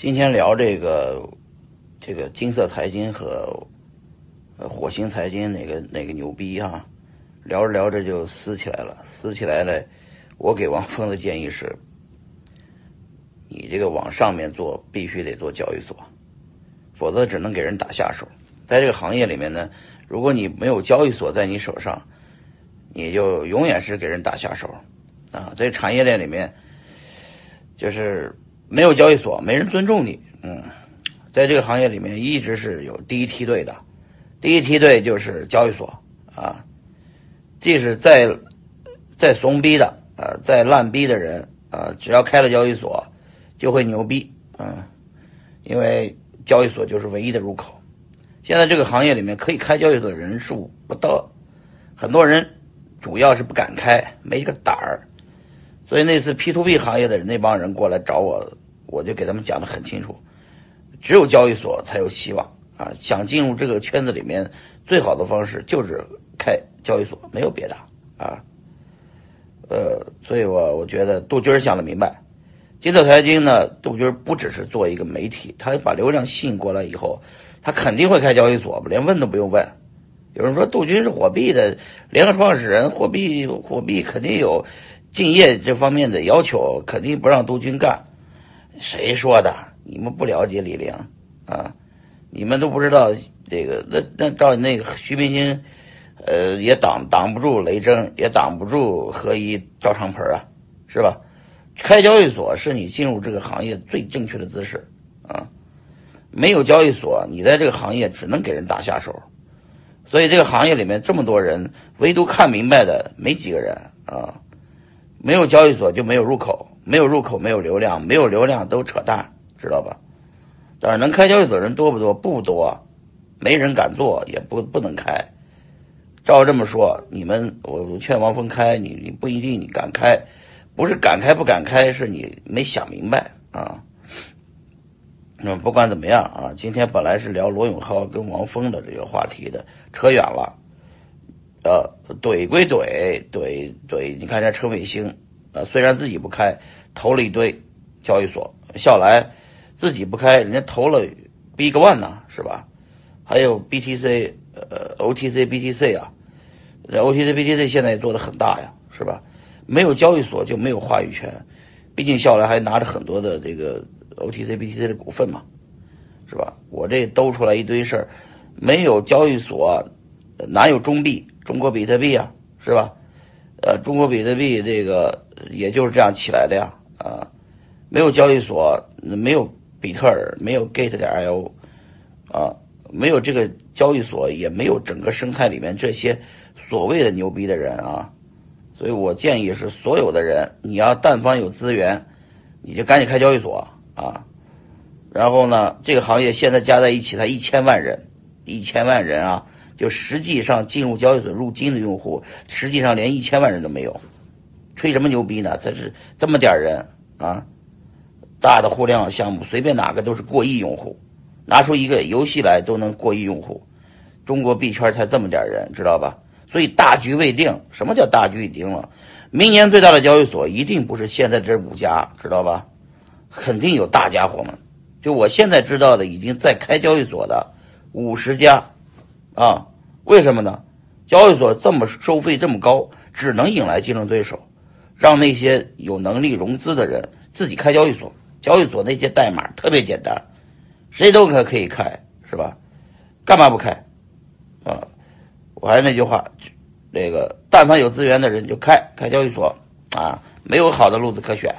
今天聊这个这个金色财经和呃火星财经哪个哪个牛逼哈？聊着聊着就撕起来了，撕起来了。我给王峰的建议是：你这个往上面做，必须得做交易所，否则只能给人打下手。在这个行业里面呢，如果你没有交易所在你手上，你就永远是给人打下手啊！在产业链里面，就是。没有交易所，没人尊重你。嗯，在这个行业里面，一直是有第一梯队的，第一梯队就是交易所啊。即使再再怂逼的啊，再烂逼的人啊，只要开了交易所，就会牛逼啊。因为交易所就是唯一的入口。现在这个行业里面可以开交易所的人数不多，很多人主要是不敢开，没这个胆儿。所以那次 P to P 行业的那帮人过来找我。我就给他们讲的很清楚，只有交易所才有希望啊！想进入这个圈子里面，最好的方式就是开交易所，没有别的啊。呃，所以我我觉得杜军想的明白，金色财经呢，杜军不只是做一个媒体，他把流量吸引过来以后，他肯定会开交易所，连问都不用问。有人说杜军是火币的联合创始人，火币火币肯定有敬业这方面的要求，肯定不让杜军干。谁说的？你们不了解李玲啊？你们都不知道这个？那那照那个徐冰清，呃，也挡挡不住雷震，也挡不住何一赵长鹏啊，是吧？开交易所是你进入这个行业最正确的姿势啊！没有交易所，你在这个行业只能给人打下手。所以这个行业里面这么多人，唯独看明白的没几个人啊！没有交易所就没有入口。没有入口，没有流量，没有流量都扯淡，知道吧？但是能开交易所人多不多？不多，没人敢做，也不不能开。照这么说，你们我劝王峰开，你你不一定你敢开，不是敢开不敢开，是你没想明白啊。那么不管怎么样啊，今天本来是聊罗永浩跟王峰的这个话题的，扯远了。呃，怼归怼，怼怼，你看人家陈伟星。呃，虽然自己不开，投了一堆交易所，笑来自己不开，人家投了 Big One 呢，是吧？还有 BTC，呃，OTC、BTC 啊，OTC、BTC 现在也做的很大呀，是吧？没有交易所就没有话语权，毕竟笑来还拿着很多的这个 OTC、BTC 的股份嘛，是吧？我这兜出来一堆事儿，没有交易所哪有中币？中国比特币啊，是吧？呃，中国比特币这个。也就是这样起来的呀，啊，没有交易所，没有比特尔，没有 Gate 点 io，啊，没有这个交易所，也没有整个生态里面这些所谓的牛逼的人啊，所以我建议是所有的人，你要但凡有资源，你就赶紧开交易所啊，然后呢，这个行业现在加在一起才一千万人，一千万人啊，就实际上进入交易所入金的用户，实际上连一千万人都没有。吹什么牛逼呢？这是这么点人啊！大的互联网项目，随便哪个都是过亿用户，拿出一个游戏来都能过亿用户。中国币圈才这么点人，知道吧？所以大局未定。什么叫大局已定了？明年最大的交易所一定不是现在这五家，知道吧？肯定有大家伙们。就我现在知道的，已经在开交易所的五十家啊。为什么呢？交易所这么收费这么高，只能引来竞争对手。让那些有能力融资的人自己开交易所，交易所那些代码特别简单，谁都可可以开，是吧？干嘛不开？啊，我还是那句话，这个但凡有资源的人就开开交易所啊，没有好的路子可选，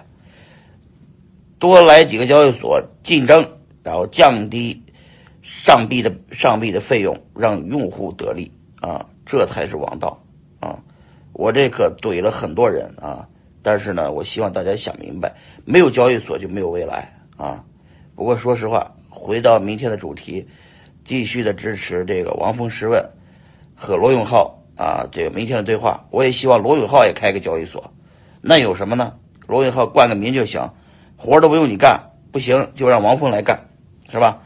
多来几个交易所竞争，然后降低上币的上币的费用，让用户得利啊，这才是王道！我这可怼了很多人啊。但是呢，我希望大家想明白，没有交易所就没有未来啊。不过说实话，回到明天的主题，继续的支持这个王峰十问和罗永浩啊，这个明天的对话。我也希望罗永浩也开个交易所，那有什么呢？罗永浩冠个名就行，活都不用你干，不行就让王峰来干，是吧？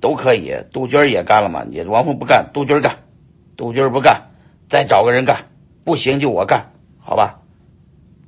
都可以。杜鹃也干了嘛，你王峰不干，杜鹃干，杜鹃不干，再找个人干，不行就我干，好吧？